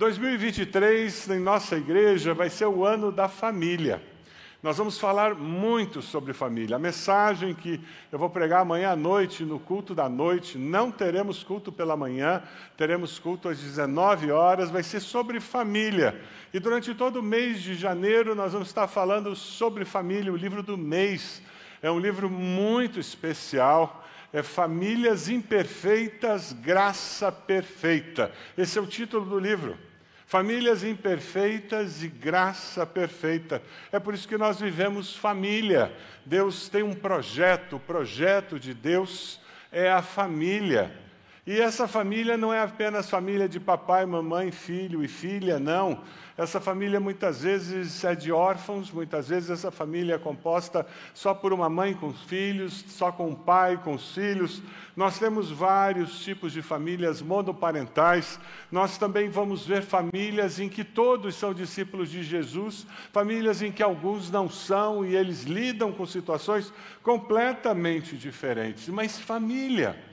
2023, em nossa igreja, vai ser o ano da família. Nós vamos falar muito sobre família. A mensagem que eu vou pregar amanhã à noite, no culto da noite, não teremos culto pela manhã, teremos culto às 19 horas, vai ser sobre família. E durante todo o mês de janeiro nós vamos estar falando sobre família, o livro do mês. É um livro muito especial. É Famílias Imperfeitas, Graça Perfeita. Esse é o título do livro. Famílias imperfeitas e graça perfeita. É por isso que nós vivemos família. Deus tem um projeto, o projeto de Deus é a família. E essa família não é apenas família de papai, mamãe, filho e filha, não. Essa família muitas vezes é de órfãos, muitas vezes essa família é composta só por uma mãe com os filhos, só com um pai com os filhos. Nós temos vários tipos de famílias monoparentais. Nós também vamos ver famílias em que todos são discípulos de Jesus, famílias em que alguns não são e eles lidam com situações completamente diferentes. Mas família.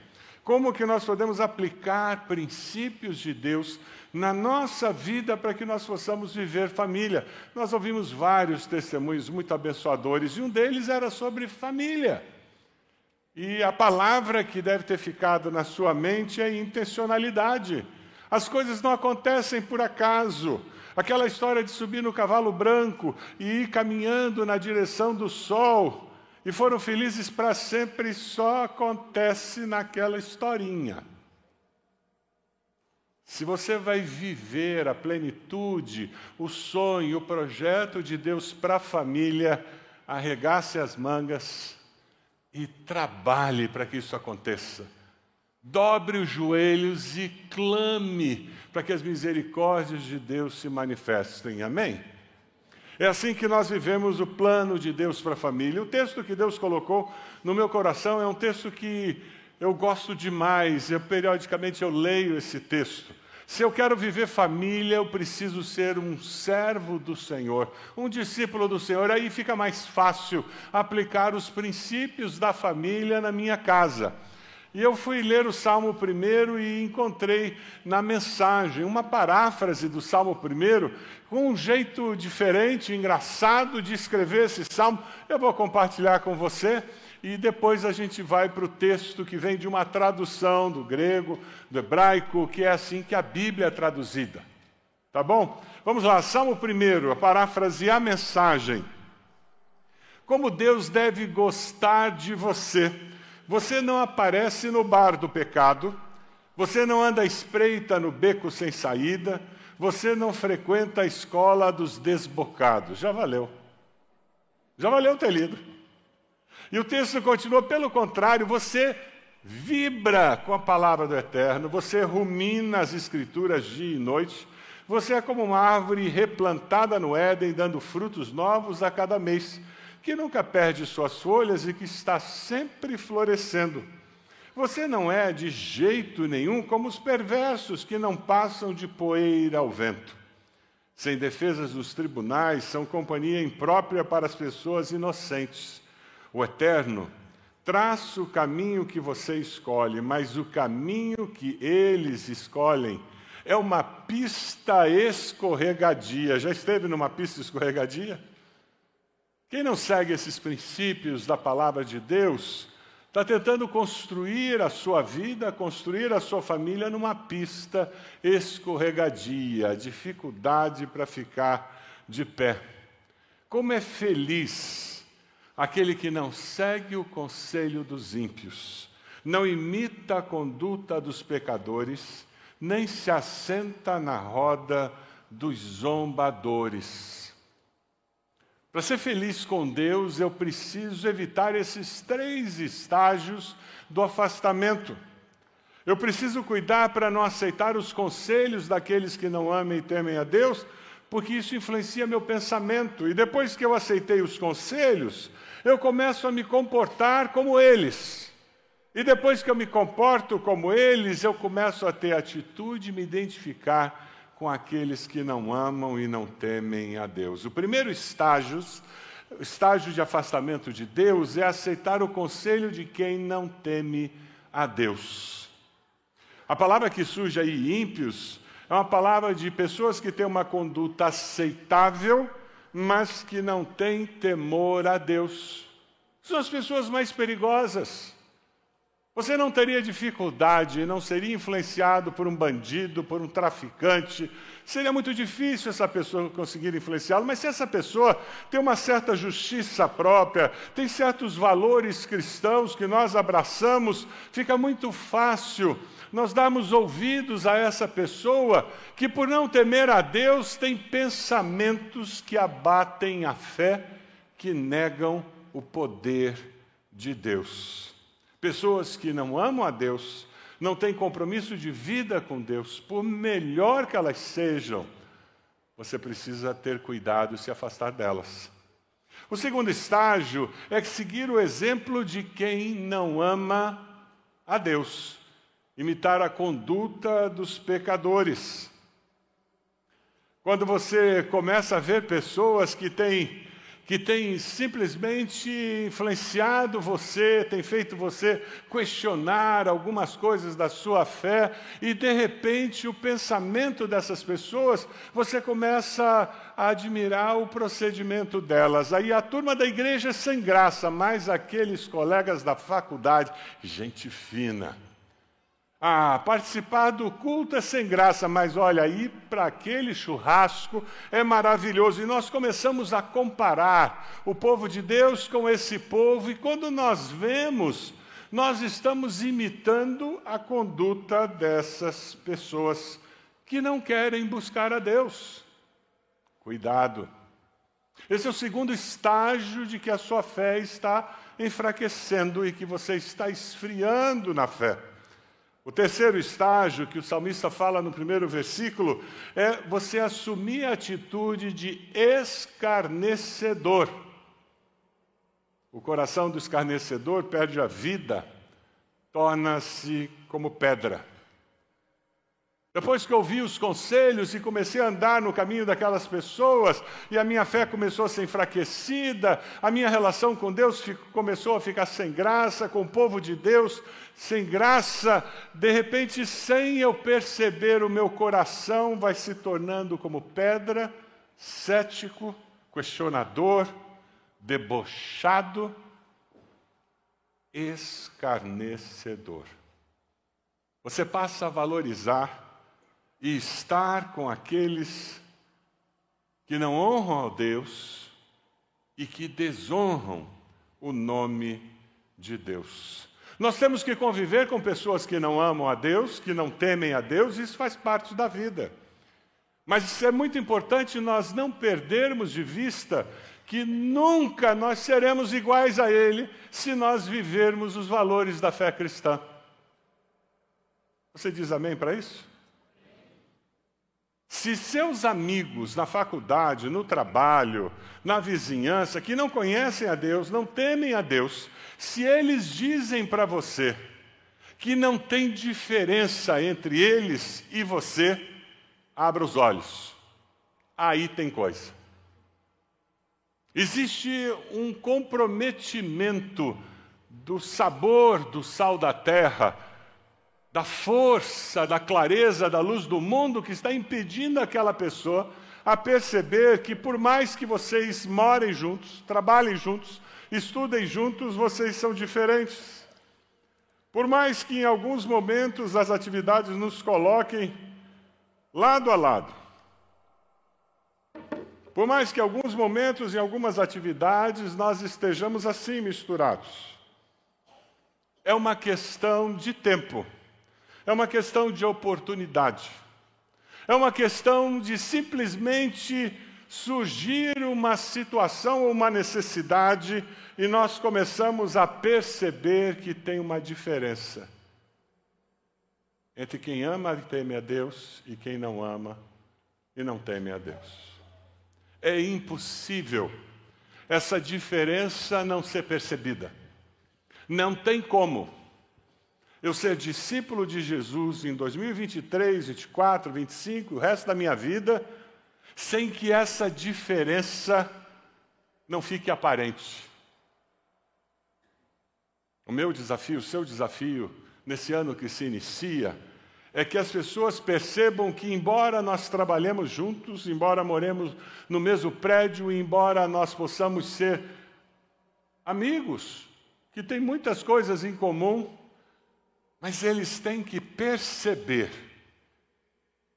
Como que nós podemos aplicar princípios de Deus na nossa vida para que nós possamos viver família? Nós ouvimos vários testemunhos muito abençoadores e um deles era sobre família. E a palavra que deve ter ficado na sua mente é intencionalidade. As coisas não acontecem por acaso. Aquela história de subir no cavalo branco e ir caminhando na direção do sol e foram felizes para sempre só acontece naquela historinha. Se você vai viver a plenitude, o sonho, o projeto de Deus para a família, arregace as mangas e trabalhe para que isso aconteça. Dobre os joelhos e clame para que as misericórdias de Deus se manifestem. Amém? É assim que nós vivemos o plano de Deus para a família. O texto que Deus colocou no meu coração é um texto que eu gosto demais. Eu periodicamente eu leio esse texto. Se eu quero viver família, eu preciso ser um servo do Senhor, um discípulo do Senhor. Aí fica mais fácil aplicar os princípios da família na minha casa. E eu fui ler o Salmo primeiro e encontrei na mensagem uma paráfrase do Salmo primeiro com um jeito diferente, engraçado de escrever esse salmo. Eu vou compartilhar com você e depois a gente vai para o texto que vem de uma tradução do grego, do hebraico, que é assim que a Bíblia é traduzida. Tá bom? Vamos lá, Salmo primeiro, a paráfrase a mensagem. Como Deus deve gostar de você você não aparece no bar do pecado, você não anda espreita no beco sem saída, você não frequenta a escola dos desbocados. Já valeu. Já valeu ter lido. E o texto continua, pelo contrário, você vibra com a palavra do Eterno, você rumina as Escrituras dia e noite, você é como uma árvore replantada no Éden, dando frutos novos a cada mês que nunca perde suas folhas e que está sempre florescendo. Você não é de jeito nenhum como os perversos que não passam de poeira ao vento. Sem defesas dos tribunais, são companhia imprópria para as pessoas inocentes. O Eterno traça o caminho que você escolhe, mas o caminho que eles escolhem é uma pista escorregadia. Já esteve numa pista escorregadia? Quem não segue esses princípios da palavra de Deus está tentando construir a sua vida, construir a sua família numa pista escorregadia, dificuldade para ficar de pé. Como é feliz aquele que não segue o conselho dos ímpios, não imita a conduta dos pecadores, nem se assenta na roda dos zombadores para ser feliz com Deus, eu preciso evitar esses três estágios do afastamento. Eu preciso cuidar para não aceitar os conselhos daqueles que não amam e temem a Deus, porque isso influencia meu pensamento. E depois que eu aceitei os conselhos, eu começo a me comportar como eles. E depois que eu me comporto como eles, eu começo a ter atitude e me identificar com aqueles que não amam e não temem a Deus. O primeiro estágio, o estágio de afastamento de Deus, é aceitar o conselho de quem não teme a Deus. A palavra que surge aí, ímpios, É uma palavra de pessoas que têm uma conduta aceitável, mas que não têm temor a Deus. São as pessoas mais perigosas. Você não teria dificuldade, não seria influenciado por um bandido, por um traficante. Seria muito difícil essa pessoa conseguir influenciá-lo, mas se essa pessoa tem uma certa justiça própria, tem certos valores cristãos que nós abraçamos, fica muito fácil nós darmos ouvidos a essa pessoa que, por não temer a Deus, tem pensamentos que abatem a fé, que negam o poder de Deus. Pessoas que não amam a Deus, não têm compromisso de vida com Deus, por melhor que elas sejam, você precisa ter cuidado e se afastar delas. O segundo estágio é seguir o exemplo de quem não ama a Deus, imitar a conduta dos pecadores. Quando você começa a ver pessoas que têm que tem simplesmente influenciado você, tem feito você questionar algumas coisas da sua fé, e de repente o pensamento dessas pessoas, você começa a admirar o procedimento delas. Aí a turma da igreja é sem graça, mas aqueles colegas da faculdade, gente fina ah, participar do culto é sem graça, mas olha, aí para aquele churrasco é maravilhoso. E nós começamos a comparar o povo de Deus com esse povo, e quando nós vemos, nós estamos imitando a conduta dessas pessoas que não querem buscar a Deus. Cuidado. Esse é o segundo estágio de que a sua fé está enfraquecendo e que você está esfriando na fé. O terceiro estágio que o salmista fala no primeiro versículo é você assumir a atitude de escarnecedor. O coração do escarnecedor perde a vida, torna-se como pedra. Depois que ouvi os conselhos e comecei a andar no caminho daquelas pessoas, e a minha fé começou a ser enfraquecida, a minha relação com Deus começou a ficar sem graça, com o povo de Deus sem graça, de repente, sem eu perceber, o meu coração vai se tornando como pedra, cético, questionador, debochado, escarnecedor. Você passa a valorizar e estar com aqueles que não honram a Deus e que desonram o nome de Deus. Nós temos que conviver com pessoas que não amam a Deus, que não temem a Deus, isso faz parte da vida. Mas é muito importante nós não perdermos de vista que nunca nós seremos iguais a Ele se nós vivermos os valores da fé cristã. Você diz amém para isso? Se seus amigos na faculdade, no trabalho, na vizinhança, que não conhecem a Deus, não temem a Deus, se eles dizem para você que não tem diferença entre eles e você, abra os olhos. Aí tem coisa. Existe um comprometimento do sabor do sal da terra da força, da clareza, da luz do mundo que está impedindo aquela pessoa a perceber que, por mais que vocês morem juntos, trabalhem juntos, estudem juntos, vocês são diferentes. Por mais que em alguns momentos as atividades nos coloquem lado a lado, por mais que em alguns momentos, em algumas atividades, nós estejamos assim misturados, é uma questão de tempo é uma questão de oportunidade. É uma questão de simplesmente surgir uma situação ou uma necessidade e nós começamos a perceber que tem uma diferença entre quem ama e teme a Deus e quem não ama e não teme a Deus. É impossível essa diferença não ser percebida. Não tem como eu ser discípulo de Jesus em 2023, 24, 25, o resto da minha vida, sem que essa diferença não fique aparente. O meu desafio, o seu desafio, nesse ano que se inicia, é que as pessoas percebam que, embora nós trabalhemos juntos, embora moremos no mesmo prédio, embora nós possamos ser amigos, que têm muitas coisas em comum, mas eles têm que perceber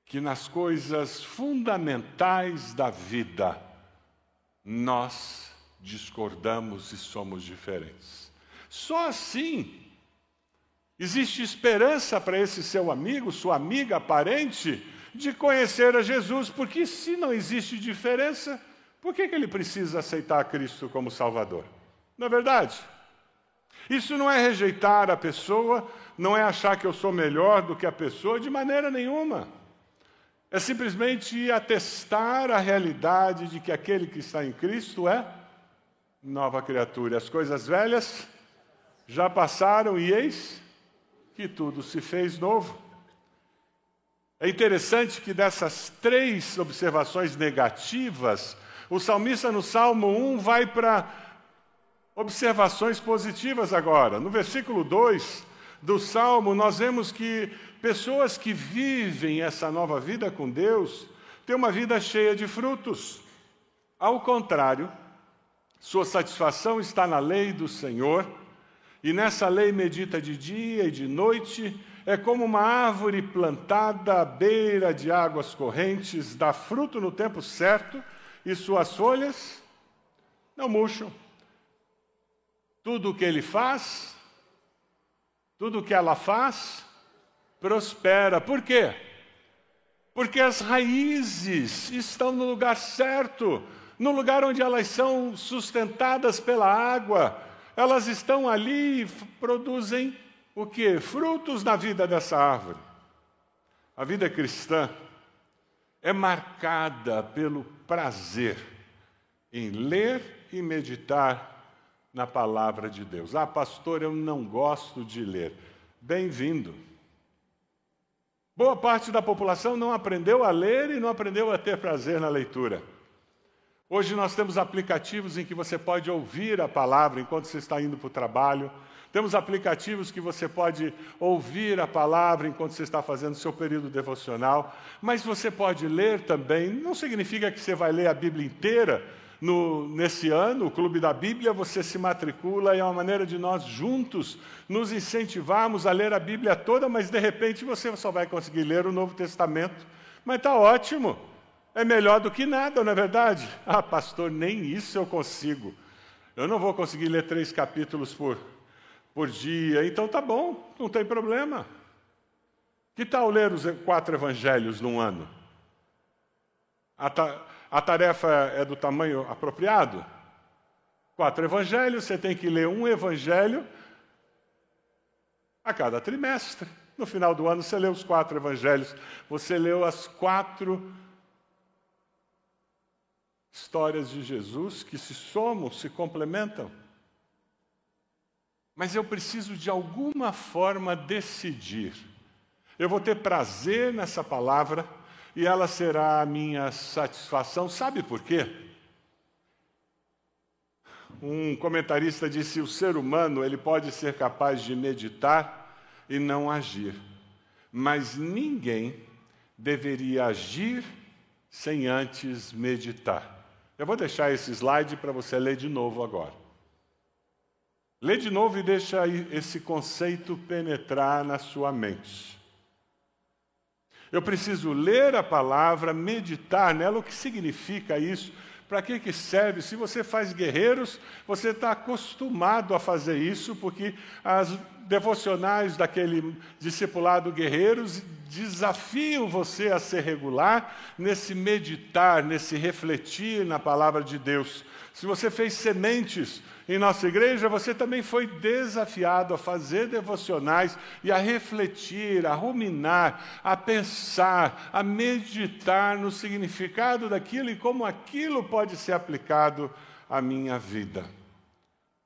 que nas coisas fundamentais da vida nós discordamos e somos diferentes. Só assim existe esperança para esse seu amigo, sua amiga, parente, de conhecer a Jesus, porque se não existe diferença, por que, que ele precisa aceitar Cristo como Salvador? Não é verdade? Isso não é rejeitar a pessoa, não é achar que eu sou melhor do que a pessoa, de maneira nenhuma. É simplesmente atestar a realidade de que aquele que está em Cristo é nova criatura. As coisas velhas já passaram e eis que tudo se fez novo. É interessante que dessas três observações negativas, o salmista no Salmo 1 vai para observações positivas agora. No versículo 2 do Salmo, nós vemos que Pessoas que vivem essa nova vida com Deus têm uma vida cheia de frutos. Ao contrário, sua satisfação está na lei do Senhor, e nessa lei medita de dia e de noite, é como uma árvore plantada à beira de águas correntes, dá fruto no tempo certo, e suas folhas não murcham. Tudo o que ele faz, tudo o que ela faz, prospera. Por quê? Porque as raízes estão no lugar certo, no lugar onde elas são sustentadas pela água. Elas estão ali e produzem o que? Frutos na vida dessa árvore. A vida cristã é marcada pelo prazer em ler e meditar na palavra de Deus. Ah, pastor, eu não gosto de ler. Bem-vindo. Boa parte da população não aprendeu a ler e não aprendeu a ter prazer na leitura. Hoje nós temos aplicativos em que você pode ouvir a palavra enquanto você está indo para o trabalho. Temos aplicativos que você pode ouvir a palavra enquanto você está fazendo seu período devocional. Mas você pode ler também. Não significa que você vai ler a Bíblia inteira, no, nesse ano, o Clube da Bíblia, você se matricula e é uma maneira de nós juntos nos incentivarmos a ler a Bíblia toda, mas de repente você só vai conseguir ler o Novo Testamento. Mas está ótimo, é melhor do que nada, não é verdade? Ah, pastor, nem isso eu consigo. Eu não vou conseguir ler três capítulos por, por dia, então tá bom, não tem problema. Que tal ler os quatro evangelhos num ano? A, tarefa é do tamanho apropriado? Quatro evangelhos, você tem que ler um evangelho a cada trimestre. No final do ano, você lê os quatro evangelhos. Você leu as quatro histórias de Jesus que se somam, se complementam. Mas eu preciso de alguma forma decidir. Eu vou ter prazer nessa palavra e ela será a minha satisfação. Sabe por quê? Um comentarista disse: o ser humano ele pode ser capaz de meditar e não agir, mas ninguém deveria agir sem antes meditar. Eu vou deixar esse slide para você ler de novo agora. Lê de novo e deixa esse conceito penetrar na sua mente. Eu preciso ler a palavra, meditar nela, o que significa isso, para que, que serve. Se você faz guerreiros, você está acostumado a fazer isso, porque as devocionais daquele discipulado guerreiros desafiam você a ser regular nesse meditar, nesse refletir na palavra de Deus. Se você fez sementes em nossa igreja, você também foi desafiado a fazer devocionais e a refletir, a ruminar, a pensar, a meditar no significado daquilo e como aquilo pode ser aplicado à minha vida.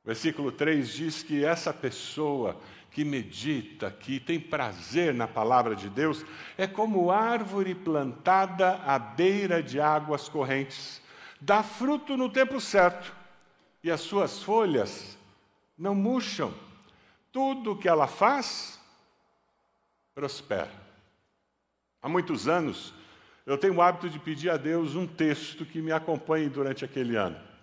Versículo 3 diz que essa pessoa que medita, que tem prazer na palavra de Deus, é como árvore plantada à beira de águas correntes. Dá fruto no tempo certo e as suas folhas não murcham. Tudo que ela faz, prospera. Há muitos anos, eu tenho o hábito de pedir a Deus um texto que me acompanhe durante aquele ano.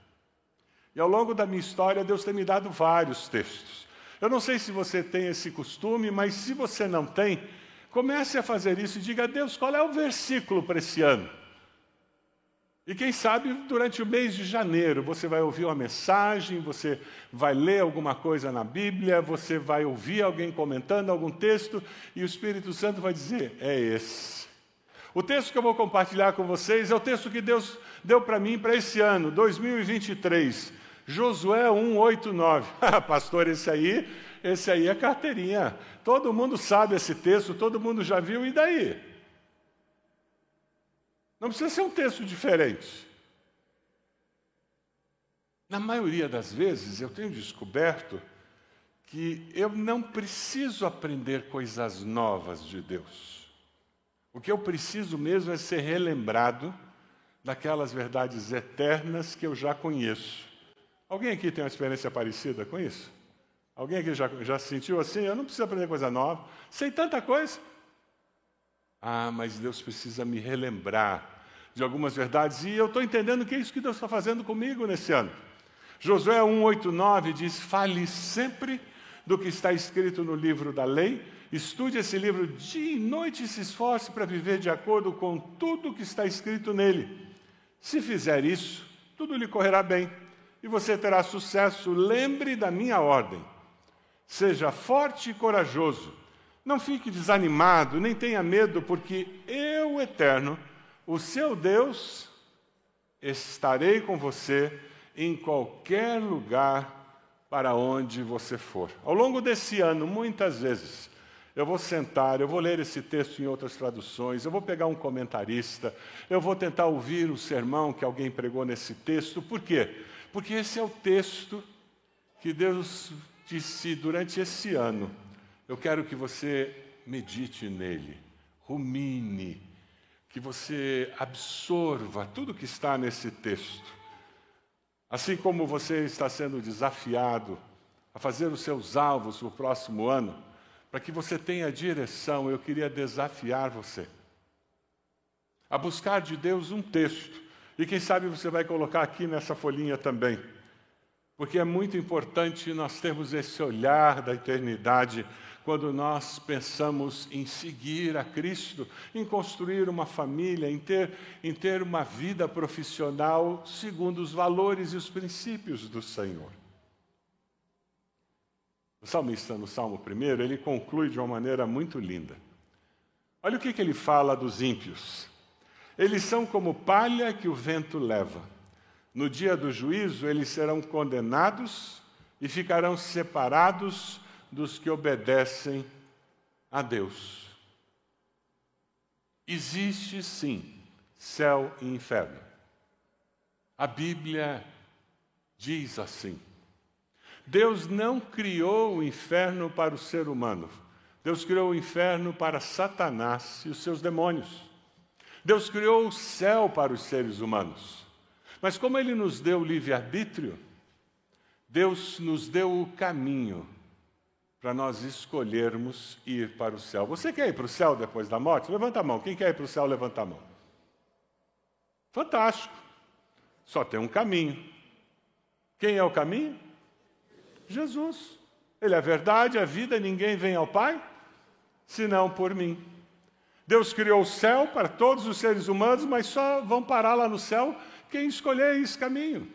E ao longo da minha história, Deus tem me dado vários textos. Eu não sei se você tem esse costume, mas se você não tem, comece a fazer isso e diga a Deus qual é o versículo para esse ano. E quem sabe durante o mês de janeiro você vai ouvir uma mensagem, você vai ler alguma coisa na Bíblia, você vai ouvir alguém comentando algum texto e o Espírito Santo vai dizer: é esse. O texto que eu vou compartilhar com vocês é o texto que Deus deu para mim para esse ano, 2023. Josué 1, 8, 9. Pastor, esse aí, esse aí é carteirinha. Todo mundo sabe esse texto, todo mundo já viu, e daí? Não precisa ser um texto diferente. Na maioria das vezes, eu tenho descoberto que eu não preciso aprender coisas novas de Deus. O que eu preciso mesmo é ser relembrado daquelas verdades eternas que eu já conheço. Alguém aqui tem uma experiência parecida com isso? Alguém aqui já, já se sentiu assim? Eu não preciso aprender coisa nova, sei tanta coisa. Ah, mas Deus precisa me relembrar de algumas verdades, e eu estou entendendo que é isso que Deus está fazendo comigo nesse ano. Josué 1,8,9 diz: Fale sempre do que está escrito no livro da lei, estude esse livro dia e noite e se esforce para viver de acordo com tudo que está escrito nele. Se fizer isso, tudo lhe correrá bem e você terá sucesso. Lembre da minha ordem. Seja forte e corajoso. Não fique desanimado, nem tenha medo, porque eu, Eterno, o seu Deus, estarei com você em qualquer lugar para onde você for. Ao longo desse ano, muitas vezes, eu vou sentar, eu vou ler esse texto em outras traduções, eu vou pegar um comentarista, eu vou tentar ouvir o sermão que alguém pregou nesse texto. Por quê? Porque esse é o texto que Deus disse durante esse ano. Eu quero que você medite nele, rumine, que você absorva tudo que está nesse texto. Assim como você está sendo desafiado a fazer os seus alvos no próximo ano, para que você tenha direção, eu queria desafiar você a buscar de Deus um texto e quem sabe você vai colocar aqui nessa folhinha também. Porque é muito importante nós termos esse olhar da eternidade quando nós pensamos em seguir a Cristo, em construir uma família, em ter, em ter uma vida profissional segundo os valores e os princípios do Senhor. O salmista, no Salmo 1, ele conclui de uma maneira muito linda. Olha o que, que ele fala dos ímpios. Eles são como palha que o vento leva. No dia do juízo, eles serão condenados e ficarão separados dos que obedecem a Deus. Existe sim céu e inferno. A Bíblia diz assim. Deus não criou o inferno para o ser humano. Deus criou o inferno para Satanás e os seus demônios. Deus criou o céu para os seres humanos. Mas como Ele nos deu livre-arbítrio, Deus nos deu o caminho para nós escolhermos ir para o céu. Você quer ir para o céu depois da morte? Levanta a mão. Quem quer ir para o céu, levanta a mão. Fantástico. Só tem um caminho. Quem é o caminho? Jesus. Ele é a verdade, a vida, ninguém vem ao Pai senão por mim. Deus criou o céu para todos os seres humanos, mas só vão parar lá no céu quem escolher esse caminho.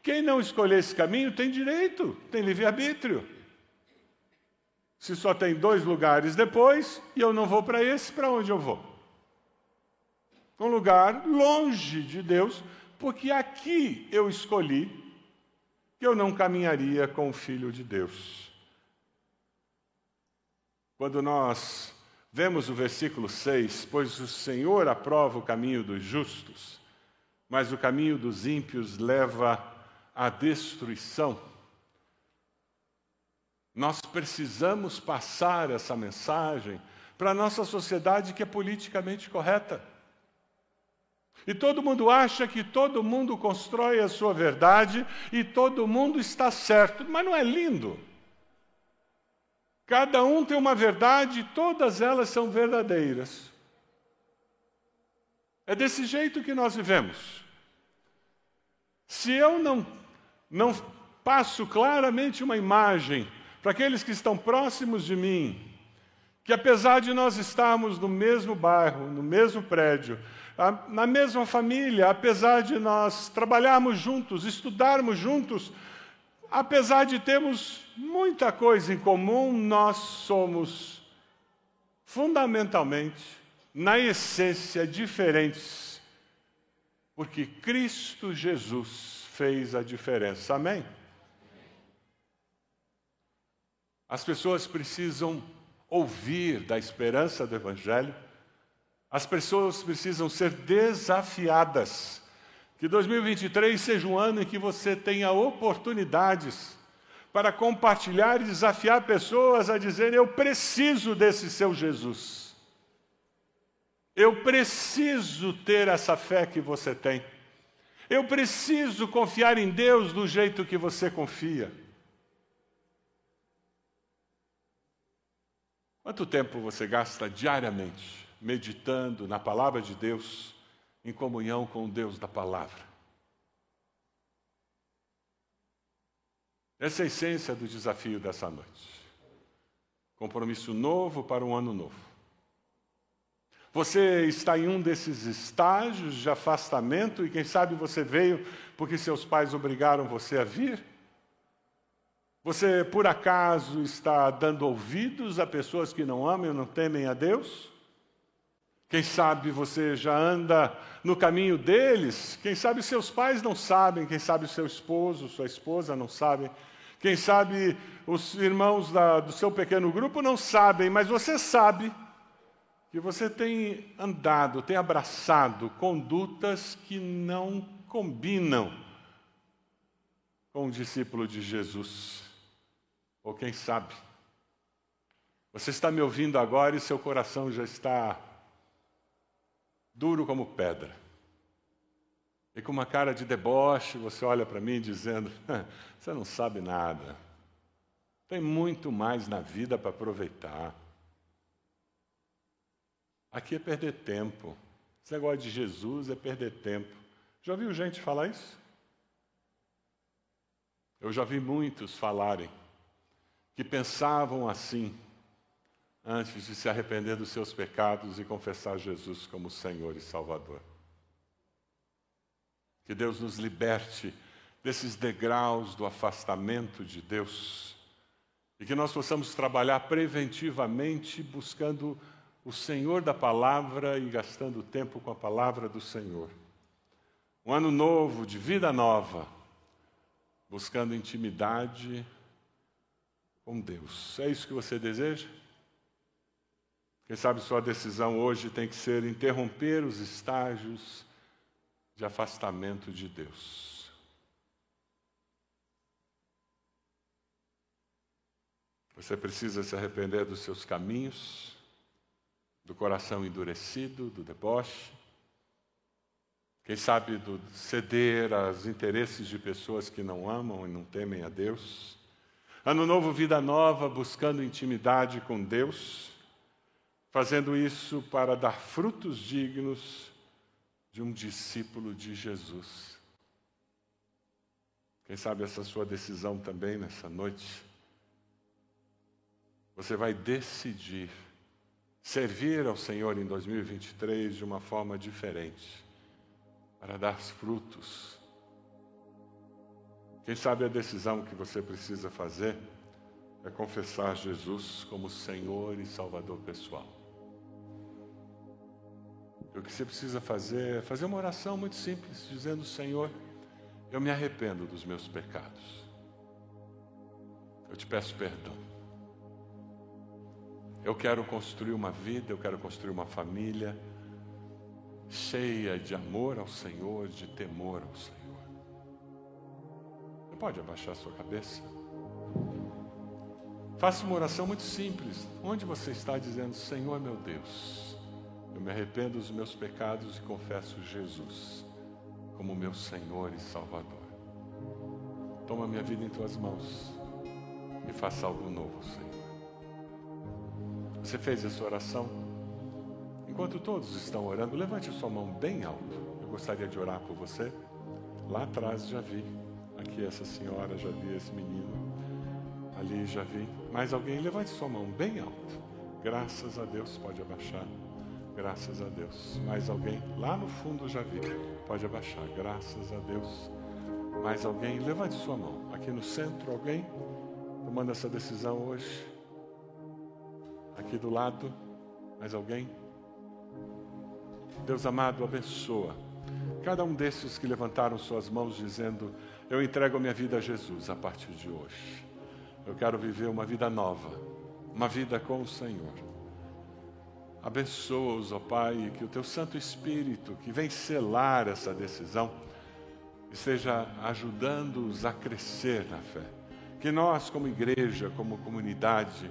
Quem não escolher esse caminho tem direito, tem livre-arbítrio. Se só tem dois lugares depois e eu não vou para esse, para onde eu vou? Um lugar longe de Deus, porque aqui eu escolhi que eu não caminharia com o Filho de Deus. Quando nós Vemos o versículo 6: Pois o Senhor aprova o caminho dos justos, mas o caminho dos ímpios leva à destruição. Nós precisamos passar essa mensagem para a nossa sociedade que é politicamente correta. E todo mundo acha que todo mundo constrói a sua verdade e todo mundo está certo, mas não é lindo? Cada um tem uma verdade, todas elas são verdadeiras. É desse jeito que nós vivemos. Se eu não, não passo claramente uma imagem para aqueles que estão próximos de mim, que apesar de nós estarmos no mesmo bairro, no mesmo prédio, na mesma família, apesar de nós trabalharmos juntos, estudarmos juntos, apesar de termos muita coisa em comum, nós somos fundamentalmente, na essência, diferentes, porque Cristo Jesus fez a diferença. Amém? As pessoas precisam ouvir da esperança do Evangelho, as pessoas precisam ser desafiadas. Que 2023 seja um ano em que você tenha oportunidades para compartilhar e desafiar pessoas a dizer: Eu preciso desse seu Jesus. Eu preciso ter essa fé que você tem. Eu preciso confiar em Deus do jeito que você confia. Quanto tempo você gasta diariamente meditando na palavra de Deus, em comunhão com o Deus da palavra? Essa é a essência do desafio dessa noite. Compromisso novo para um ano novo. Você está em um desses estágios de afastamento e quem sabe você veio porque seus pais obrigaram você a vir? Você, por acaso, está dando ouvidos a pessoas que não amam e não temem a Deus? Quem sabe você já anda no caminho deles? Quem sabe seus pais não sabem? Quem sabe seu esposo, sua esposa não sabem? Quem sabe os irmãos da, do seu pequeno grupo não sabem, mas você sabe que você tem andado, tem abraçado condutas que não combinam com o discípulo de Jesus. Ou quem sabe, você está me ouvindo agora e seu coração já está duro como pedra. E com uma cara de deboche, você olha para mim dizendo: Você não sabe nada. Tem muito mais na vida para aproveitar. Aqui é perder tempo. Esse negócio de Jesus é perder tempo. Já ouviu gente falar isso? Eu já vi muitos falarem que pensavam assim antes de se arrepender dos seus pecados e confessar Jesus como Senhor e Salvador. Que Deus nos liberte desses degraus do afastamento de Deus e que nós possamos trabalhar preventivamente buscando o Senhor da palavra e gastando tempo com a palavra do Senhor. Um ano novo, de vida nova, buscando intimidade com Deus. É isso que você deseja? Quem sabe sua decisão hoje tem que ser interromper os estágios de afastamento de Deus. Você precisa se arrepender dos seus caminhos, do coração endurecido, do deboche. Quem sabe do ceder aos interesses de pessoas que não amam e não temem a Deus. Ano novo, vida nova, buscando intimidade com Deus, fazendo isso para dar frutos dignos de um discípulo de Jesus. Quem sabe essa sua decisão também nessa noite? Você vai decidir servir ao Senhor em 2023 de uma forma diferente, para dar frutos quem sabe a decisão que você precisa fazer é confessar Jesus como Senhor e Salvador pessoal. Que você precisa fazer é fazer uma oração muito simples, dizendo: Senhor, eu me arrependo dos meus pecados. Eu te peço perdão. Eu quero construir uma vida, eu quero construir uma família cheia de amor ao Senhor, de temor ao Senhor. Você pode abaixar sua cabeça? Faça uma oração muito simples. Onde você está dizendo, Senhor meu Deus, eu me arrependo dos meus pecados e confesso Jesus como meu Senhor e Salvador. Toma minha vida em tuas mãos e faça algo novo, Senhor. Você fez essa oração? Enquanto todos estão orando, levante a sua mão bem alto. Eu gostaria de orar por você. Lá atrás já vi. Aqui essa senhora, já vi esse menino. Ali já vi. Mais alguém? Levante sua mão bem alto. Graças a Deus, pode abaixar. Graças a Deus. Mais alguém? Lá no fundo já vi. Pode abaixar. Graças a Deus. Mais alguém? Levante sua mão. Aqui no centro, alguém tomando essa decisão hoje? Aqui do lado, mais alguém? Deus amado, abençoa cada um desses que levantaram suas mãos dizendo: Eu entrego a minha vida a Jesus a partir de hoje. Eu quero viver uma vida nova, uma vida com o Senhor. Abençoa-os, ó Pai, que o teu Santo Espírito, que vem selar essa decisão, esteja ajudando-os a crescer na fé. Que nós, como igreja, como comunidade,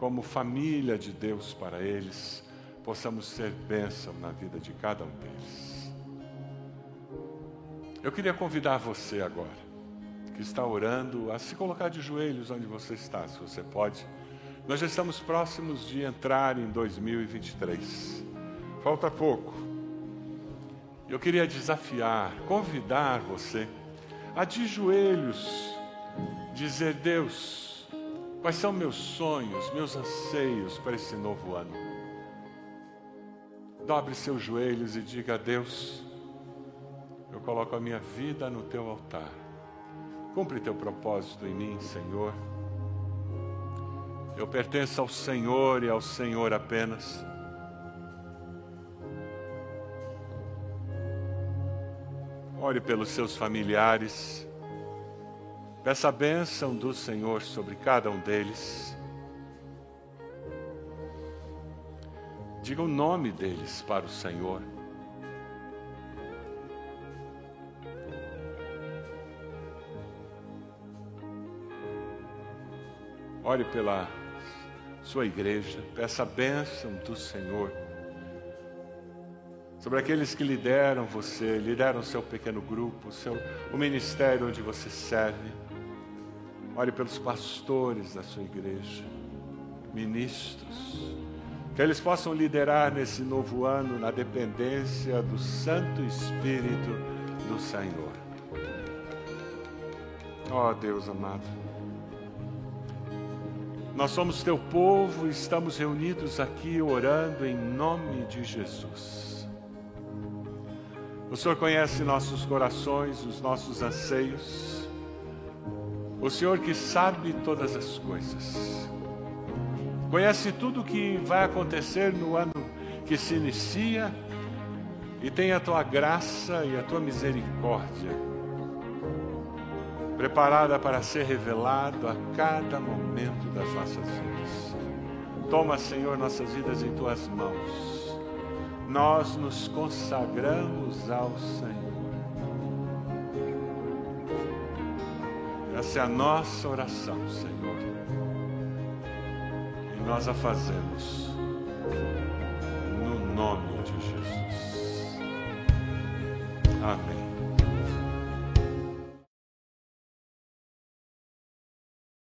como família de Deus para eles, possamos ser bênção na vida de cada um deles. Eu queria convidar você agora, que está orando, a se colocar de joelhos onde você está, se você pode. Nós já estamos próximos de entrar em 2023. Falta pouco. Eu queria desafiar, convidar você a de joelhos dizer: Deus, quais são meus sonhos, meus anseios para esse novo ano? Dobre seus joelhos e diga Deus: Eu coloco a minha vida no teu altar. Cumpre teu propósito em mim, Senhor. Eu pertenço ao Senhor e ao Senhor apenas. Ore pelos seus familiares. Peça a bênção do Senhor sobre cada um deles. Diga o nome deles para o Senhor. Ore pela sua igreja, peça a bênção do Senhor sobre aqueles que lideram você, lideram seu pequeno grupo, o, seu, o ministério onde você serve. Ore pelos pastores da sua igreja, ministros, que eles possam liderar nesse novo ano na dependência do Santo Espírito do Senhor. Ó oh, Deus amado, nós somos teu povo e estamos reunidos aqui orando em nome de Jesus. O Senhor conhece nossos corações, os nossos anseios. O Senhor que sabe todas as coisas. Conhece tudo o que vai acontecer no ano que se inicia e tem a tua graça e a tua misericórdia preparada para ser revelado a cada momento das nossas vidas. Toma, Senhor, nossas vidas em tuas mãos. Nós nos consagramos ao Senhor. Essa é a nossa oração, Senhor. E nós a fazemos no nome de Jesus. Amém.